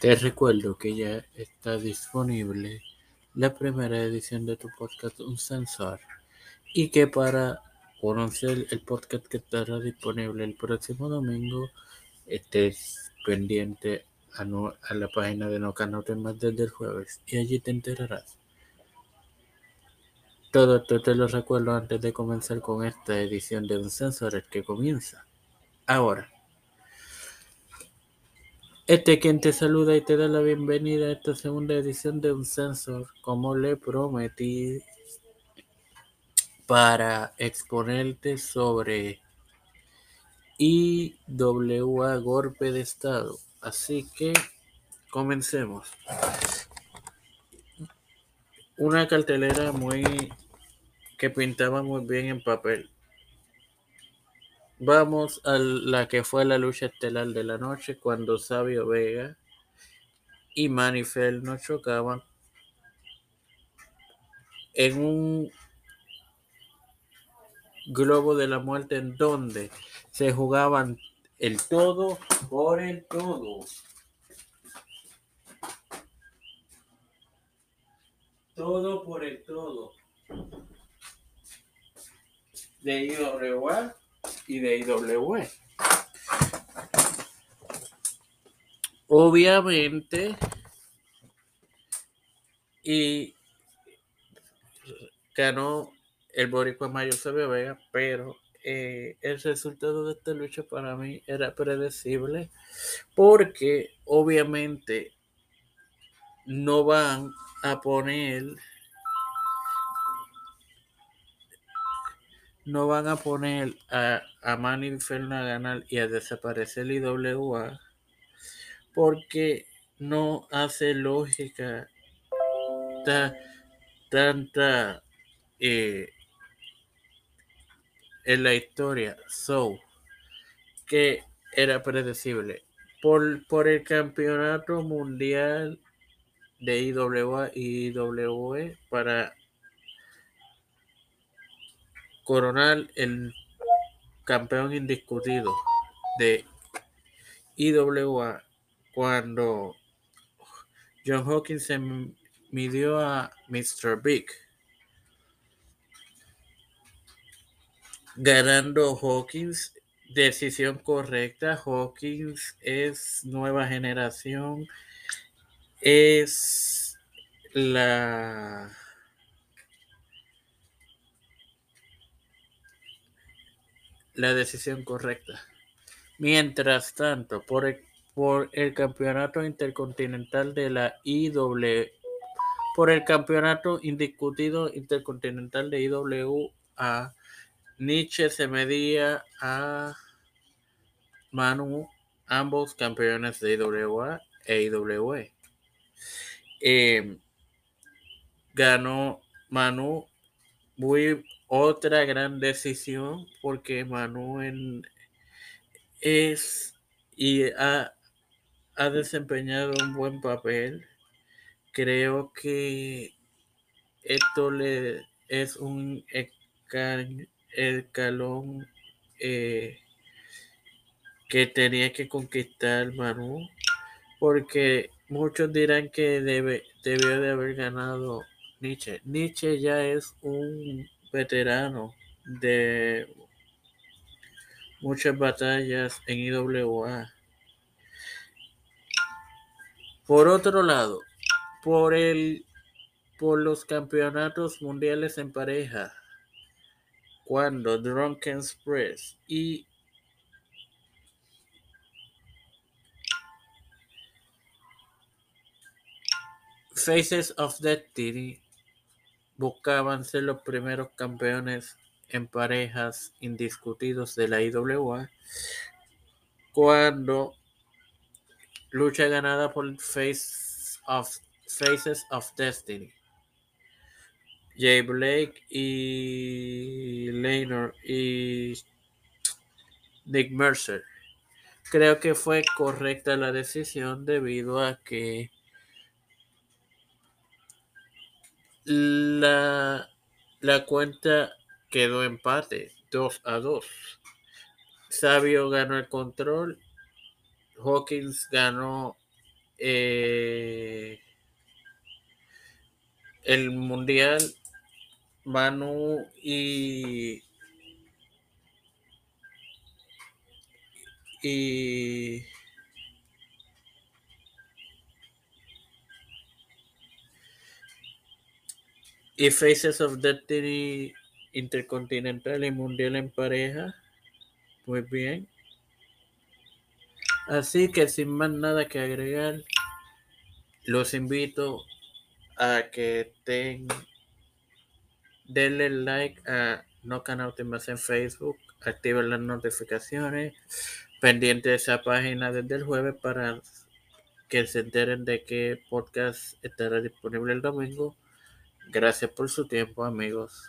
Te recuerdo que ya está disponible la primera edición de tu podcast Un Sensor y que para conocer el podcast que estará disponible el próximo domingo estés pendiente a, no- a la página de No Canote más desde el jueves y allí te enterarás. Todo esto te lo recuerdo antes de comenzar con esta edición de Un Sensor que comienza ahora. Este es quien te saluda y te da la bienvenida a esta segunda edición de Un Sensor, como le prometí, para exponerte sobre IWA Golpe de Estado. Así que comencemos. Una cartelera muy que pintaba muy bien en papel. Vamos a la que fue la lucha estelar de la noche cuando Sabio Vega y Manifel nos chocaban en un globo de la muerte en donde se jugaban el todo por el todo. Todo por el todo. De IWA y de IWE. Obviamente, y ganó el Boricua Mayo Sabio Vega, pero eh, el resultado de esta lucha para mí era predecible porque obviamente no van a poner no van a poner a, a Manny Inferno a ganar y a desaparecer IWA porque no hace lógica ta- tanta eh, en la historia. So que era predecible. Por, por el campeonato mundial de IWA y IWE para coronar el campeón indiscutido de IWA cuando John Hawkins se midió a Mr. Big ganando Hawkins decisión correcta Hawkins es nueva generación es la la decisión correcta. Mientras tanto, por el, por el campeonato intercontinental de la IW, por el campeonato indiscutido intercontinental de IWA, Nietzsche se medía a Manu, ambos campeones de IWA e IWE. Eh, ganó Manu muy otra gran decisión porque Manu en- es y ha, ha desempeñado un buen papel. Creo que esto le es un esca- escalón eh, que tenía que conquistar Manu porque muchos dirán que debe, debió de haber ganado Nietzsche. Nietzsche ya es un veterano de muchas batallas en IWA. Por otro lado, por el por los campeonatos mundiales en pareja, cuando Drunken Express y Faces of Destiny buscaban ser los primeros campeones en parejas indiscutidos de la IWA cuando lucha ganada por Face of, Faces of Destiny. Jay Blake y Laynor y Nick Mercer. Creo que fue correcta la decisión debido a que la, la cuenta quedó empate 2 a 2. Sabio ganó el control. Hawkins ganó eh, el mundial Manu y y y Faces of Destiny Intercontinental y Mundial en pareja. Muy bien. Así que sin más nada que agregar, los invito a que estén, denle like a No Canal en Facebook, activen las notificaciones, pendiente de esa página desde el jueves para que se enteren de qué podcast estará disponible el domingo. Gracias por su tiempo, amigos.